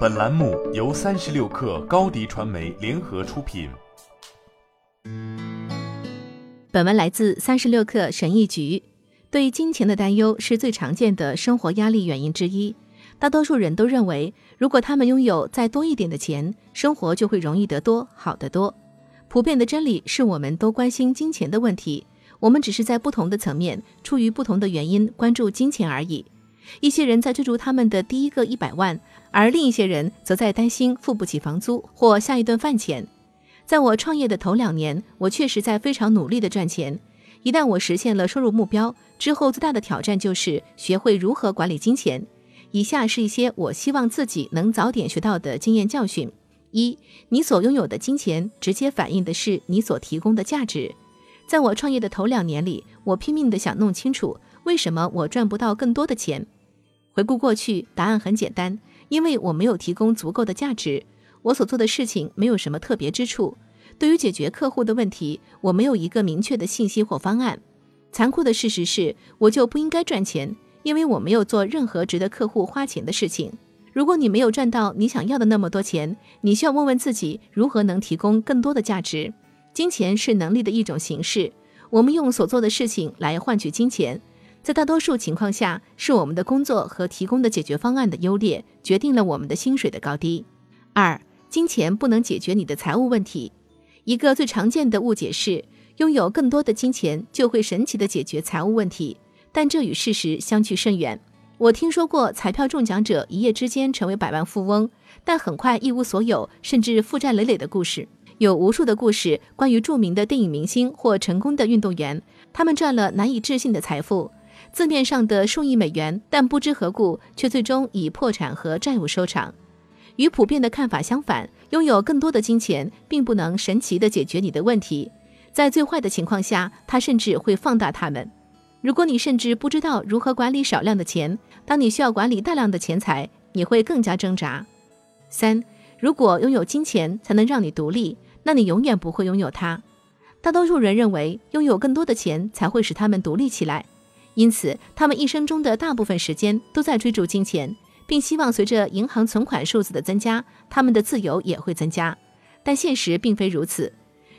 本栏目由三十六氪高低传媒联合出品。本文来自三十六氪神译局。对金钱的担忧是最常见的生活压力原因之一。大多数人都认为，如果他们拥有再多一点的钱，生活就会容易得多，好得多。普遍的真理是我们都关心金钱的问题，我们只是在不同的层面，出于不同的原因关注金钱而已。一些人在追逐他们的第一个一百万，而另一些人则在担心付不起房租或下一顿饭钱。在我创业的头两年，我确实在非常努力的赚钱。一旦我实现了收入目标之后，最大的挑战就是学会如何管理金钱。以下是一些我希望自己能早点学到的经验教训：一，你所拥有的金钱直接反映的是你所提供的价值。在我创业的头两年里，我拼命地想弄清楚为什么我赚不到更多的钱。回顾过去，答案很简单：因为我没有提供足够的价值，我所做的事情没有什么特别之处。对于解决客户的问题，我没有一个明确的信息或方案。残酷的事实是，我就不应该赚钱，因为我没有做任何值得客户花钱的事情。如果你没有赚到你想要的那么多钱，你需要问问自己如何能提供更多的价值。金钱是能力的一种形式，我们用所做的事情来换取金钱。在大多数情况下，是我们的工作和提供的解决方案的优劣决定了我们的薪水的高低。二，金钱不能解决你的财务问题。一个最常见的误解是，拥有更多的金钱就会神奇的解决财务问题，但这与事实相去甚远。我听说过彩票中奖者一夜之间成为百万富翁，但很快一无所有，甚至负债累累的故事。有无数的故事关于著名的电影明星或成功的运动员，他们赚了难以置信的财富。字面上的数亿美元，但不知何故却最终以破产和债务收场。与普遍的看法相反，拥有更多的金钱并不能神奇地解决你的问题。在最坏的情况下，它甚至会放大它们。如果你甚至不知道如何管理少量的钱，当你需要管理大量的钱财，你会更加挣扎。三，如果拥有金钱才能让你独立，那你永远不会拥有它。大多数人认为，拥有更多的钱才会使他们独立起来。因此，他们一生中的大部分时间都在追逐金钱，并希望随着银行存款数字的增加，他们的自由也会增加。但现实并非如此。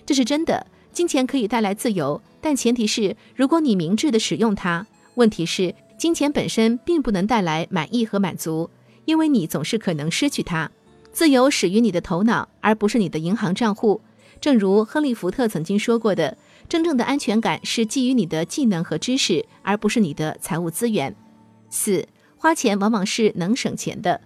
这是真的，金钱可以带来自由，但前提是如果你明智地使用它。问题是，金钱本身并不能带来满意和满足，因为你总是可能失去它。自由始于你的头脑，而不是你的银行账户。正如亨利·福特曾经说过的。真正的安全感是基于你的技能和知识，而不是你的财务资源。四，花钱往往是能省钱的。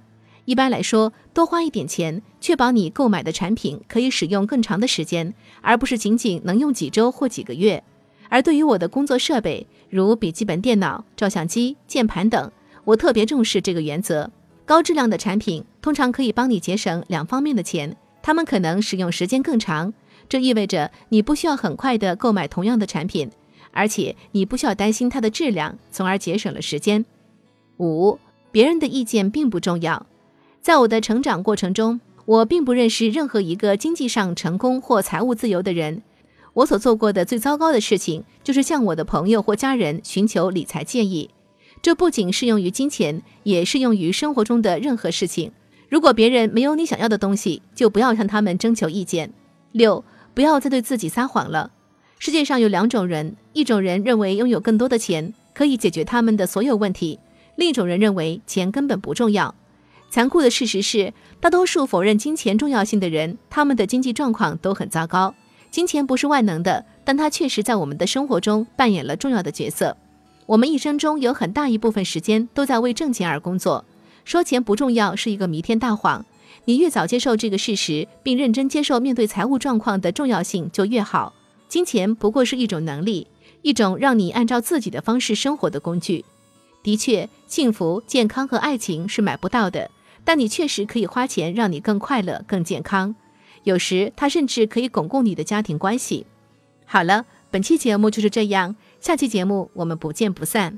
一般来说，多花一点钱，确保你购买的产品可以使用更长的时间，而不是仅仅能用几周或几个月。而对于我的工作设备，如笔记本电脑、照相机、键盘等，我特别重视这个原则。高质量的产品通常可以帮你节省两方面的钱，它们可能使用时间更长。这意味着你不需要很快的购买同样的产品，而且你不需要担心它的质量，从而节省了时间。五，别人的意见并不重要。在我的成长过程中，我并不认识任何一个经济上成功或财务自由的人。我所做过的最糟糕的事情，就是向我的朋友或家人寻求理财建议。这不仅适用于金钱，也适用于生活中的任何事情。如果别人没有你想要的东西，就不要向他们征求意见。六。不要再对自己撒谎了。世界上有两种人：一种人认为拥有更多的钱可以解决他们的所有问题；另一种人认为钱根本不重要。残酷的事实是，大多数否认金钱重要性的人，他们的经济状况都很糟糕。金钱不是万能的，但它确实在我们的生活中扮演了重要的角色。我们一生中有很大一部分时间都在为挣钱而工作。说钱不重要是一个弥天大谎。你越早接受这个事实，并认真接受面对财务状况的重要性，就越好。金钱不过是一种能力，一种让你按照自己的方式生活的工具。的确，幸福、健康和爱情是买不到的，但你确实可以花钱让你更快乐、更健康。有时，它甚至可以巩固你的家庭关系。好了，本期节目就是这样，下期节目我们不见不散。